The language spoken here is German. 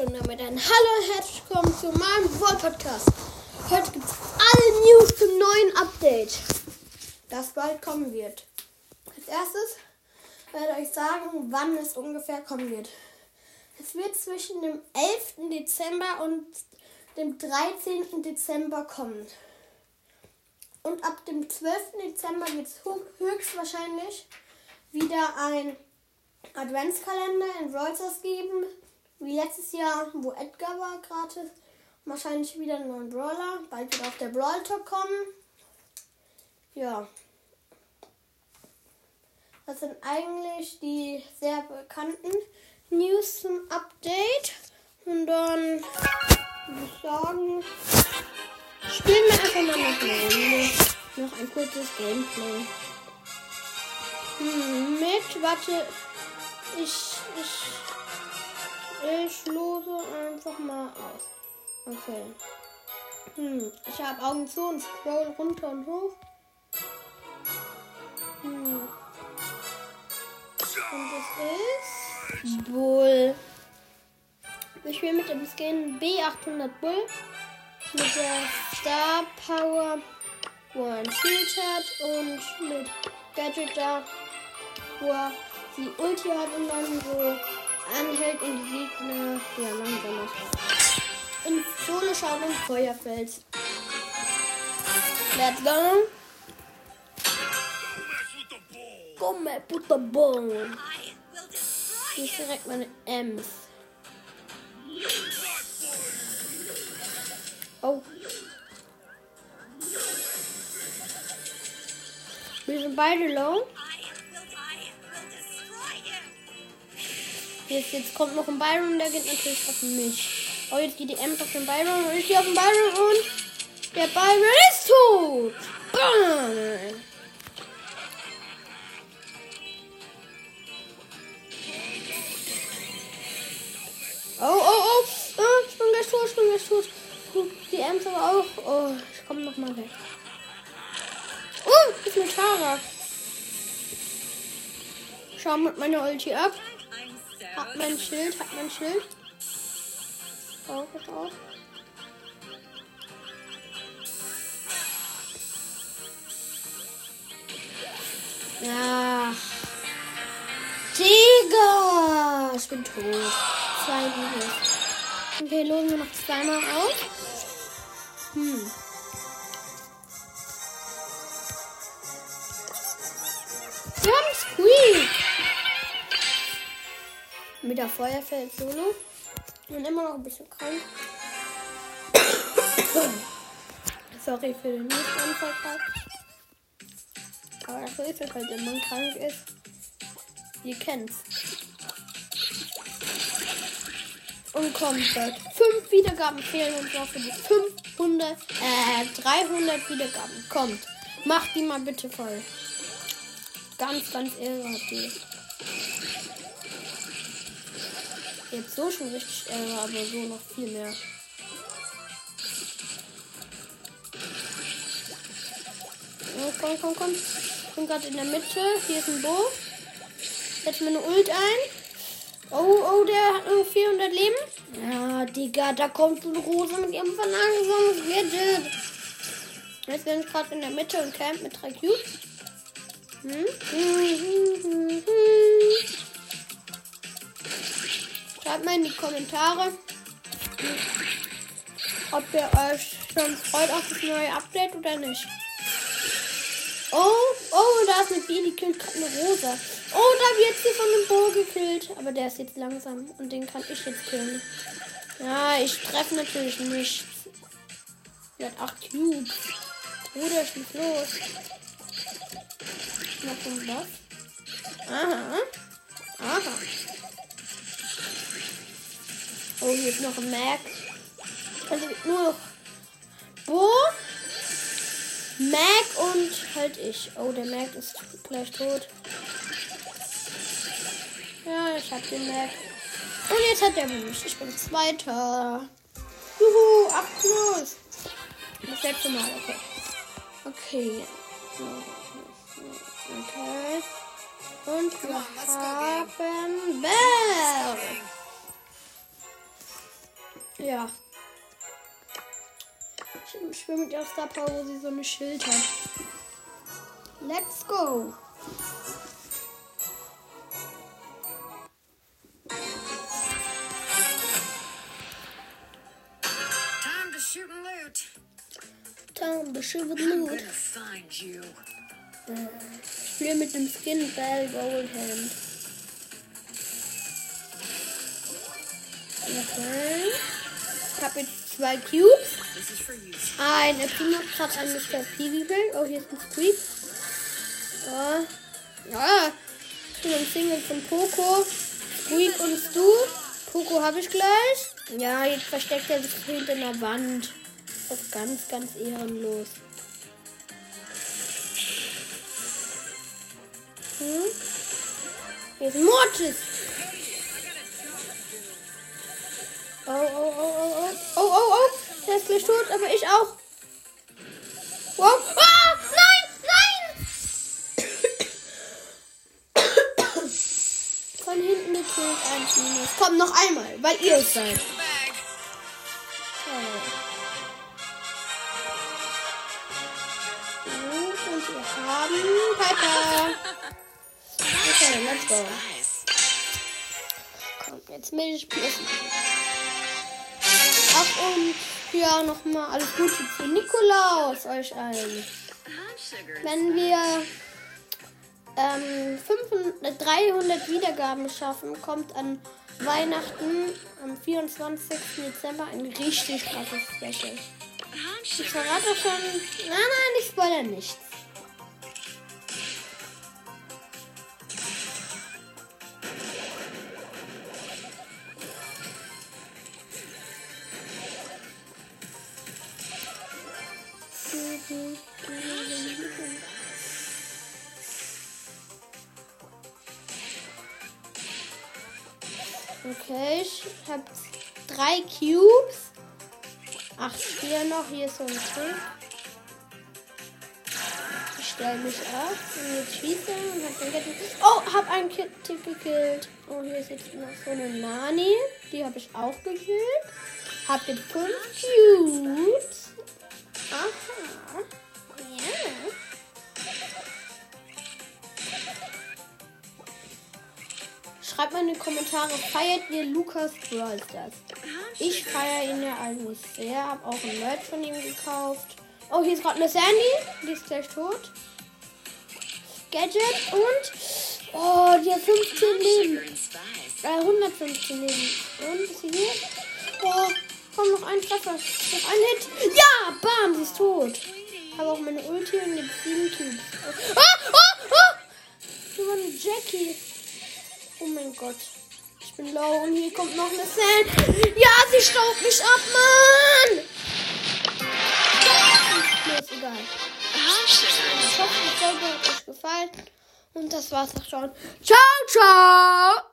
und damit ein Hallo herzlich willkommen zu meinem World Podcast. Heute es alle News zum neuen Update, das bald kommen wird. Als erstes werde ich euch sagen, wann es ungefähr kommen wird. Es wird zwischen dem 11. Dezember und dem 13. Dezember kommen. Und ab dem 12. Dezember wird es höchstwahrscheinlich wieder ein Adventskalender in Reuters geben. Wie letztes Jahr, wo Edgar war gratis. Wahrscheinlich wieder einen neuen Brawler. Bald wieder auf der Brawl Talk kommen. Ja. Das sind eigentlich die sehr bekannten News zum Update. Und dann würde ich sagen, spielen wir einfach mal noch eine Noch ein kurzes Gameplay. Hm, mit, warte, ich, ich, ich lose einfach mal aus. Okay. Hm, ich habe Augen zu und scroll runter und hoch. Hm. Und das ist Bull. Ich spiele mit dem Skin B800 Bull. Mit der Star Power, wo ein Shield hat. Und mit Gadget da, wo er die Ulti hat und dann so anhält und die Gegner ja langsam ist. In Solo schauen und Feuerfeld. Let's go. Komme, Butterbomb. Hier ist direkt meine Ems. Oh. Wir sind beide low. Jetzt, jetzt kommt noch ein Byron, der geht natürlich auf mich. Oh, jetzt geht die Ems auf den Byron und ich gehe auf den Byron und der Byron ist tot. Bam. Oh, oh, oh. oh ich bin gleich tot, ich bin gleich tot. Die Ems aber auch. Oh, ich komme noch mal weg. Oh, ist eine Tara. Schau mit meiner Ulti ab. Hat mein Schild, hat mein Schild. Oh, pass auf. Ja. Digga! Ich bin tot. Zwei Videos. Okay, losen wir noch zweimal auf. Hm. Wir haben Squeak. Mit der Feuerfeld Solo. Und immer noch ein bisschen krank. Sorry für den Nichtanfall Aber das ist es halt, wenn man krank ist. Ihr kennt's. Und kommt bald. Fünf Wiedergaben fehlen uns noch für die 500, äh, 300 Wiedergaben. Kommt. Macht die mal bitte voll. Ganz, ganz irre die. Jetzt so schon richtig irre, aber so noch viel mehr. Oh, komm, komm, komm. Ich bin gerade in der Mitte. Hier ist ein Bo. Setz mir eine Ult ein. Oh, oh, der hat nur 400 Leben. Ja, Digga, da kommt eine Rose mit ihrem verlangsamten Gadget. Jetzt bin ich gerade in der Mitte und camp mit drei Cubes. Hm? Schreibt mal in die Kommentare, ob ihr euch schon freut auf das neue Update oder nicht. Oh, oh, da ist eine Bee, die killt gerade eine Rosa. Oh, da wird sie von einem Bo gekillt. Aber der ist jetzt langsam und den kann ich jetzt killen. Ja, ich treffe natürlich nichts. Sie hat 8 Cubes. Bruder, ich muss los. Noch ein was? Aha. Aha. Oh, hier ist noch ein Mac. Also nur noch Bo, Mac und halt ich. Oh, der Mac ist gleich tot. Ja, ich hab den Mac. Und jetzt hat er mich. Ich bin Zweiter. Juhu, Abschluss. Das letzte Mal, okay. Okay. Okay. Und wir haben Bell. Ja. Ich spiele mit ihrer Star Power, wo sie so eine Schild hat. Let's go. Time to shoot and loot. Time to shoot and I'm loot. gonna find you. Ich spiele mit dem Skin Bell Goldhand. Okay. Ich habe jetzt zwei Cubes. Ein Epinot hat ein Mr. P gekillt. Oh, hier ist ein Squeak. Ja. Ja. Ich bin im Single von Poco. Squeak und Stu. Poco habe ich gleich. Ja, jetzt versteckt er sich hinter einer Wand. Das ist ganz, ganz ehrenlos. Hm? Hier ist Mortis. Oh, oh, oh, oh, oh. Oh, oh, oh. Der ist gleich tot, aber ich auch. Wow. Ah, nein, nein. Von hinten gekillt, eins minus. Komm, noch einmal, weil ihr es seid. Oh. Und wir haben Piper. Okay, let's go. Komm, jetzt Milch plus. Ach, und ja, nochmal alles Gute zu Nikolaus euch allen. Wenn wir ähm, 500, 300 Wiedergaben schaffen, kommt an Weihnachten am 24. Dezember ein richtig krasses Special. Ich verrate schon. Nein, nein, ich spoilere nichts. Okay, ich habe drei Cubes. Acht Spieler noch. Hier ist so ein Trick. Ich stelle mich ab und jetzt schieße und hab den Ketten. Oh, hab einen Ki- Tick gekillt. Oh, hier ist jetzt noch so eine Nani. Die habe ich auch gekillt. Hab jetzt fünf Cubes. Aha. Ja. Schreibt mal in die Kommentare, feiert ihr Lukas Brawl Stars? Ich feiere ihn ja eigentlich sehr. Hab auch ein Merch von ihm gekauft. Oh, hier ist gerade eine Sandy. Die ist gleich tot. Gadget und. Oh, die hat 15 Leben. Äh, 115 Leben. Und ist sie hier? Oh, komm, noch ein Treffer. Noch ein Hit. Ja, bam, sie ist tot. Habe auch meine Ulti und jetzt 7 Cubes. Ah, ah, ah! Du war eine Jackie. Oh mein Gott. Ich bin low und hier kommt noch eine Sand. Ja, sie staubt mich ab, Mann! Ich hoffe, die Folge hat euch gefallen. Und das war's auch schon. Ciao, ciao!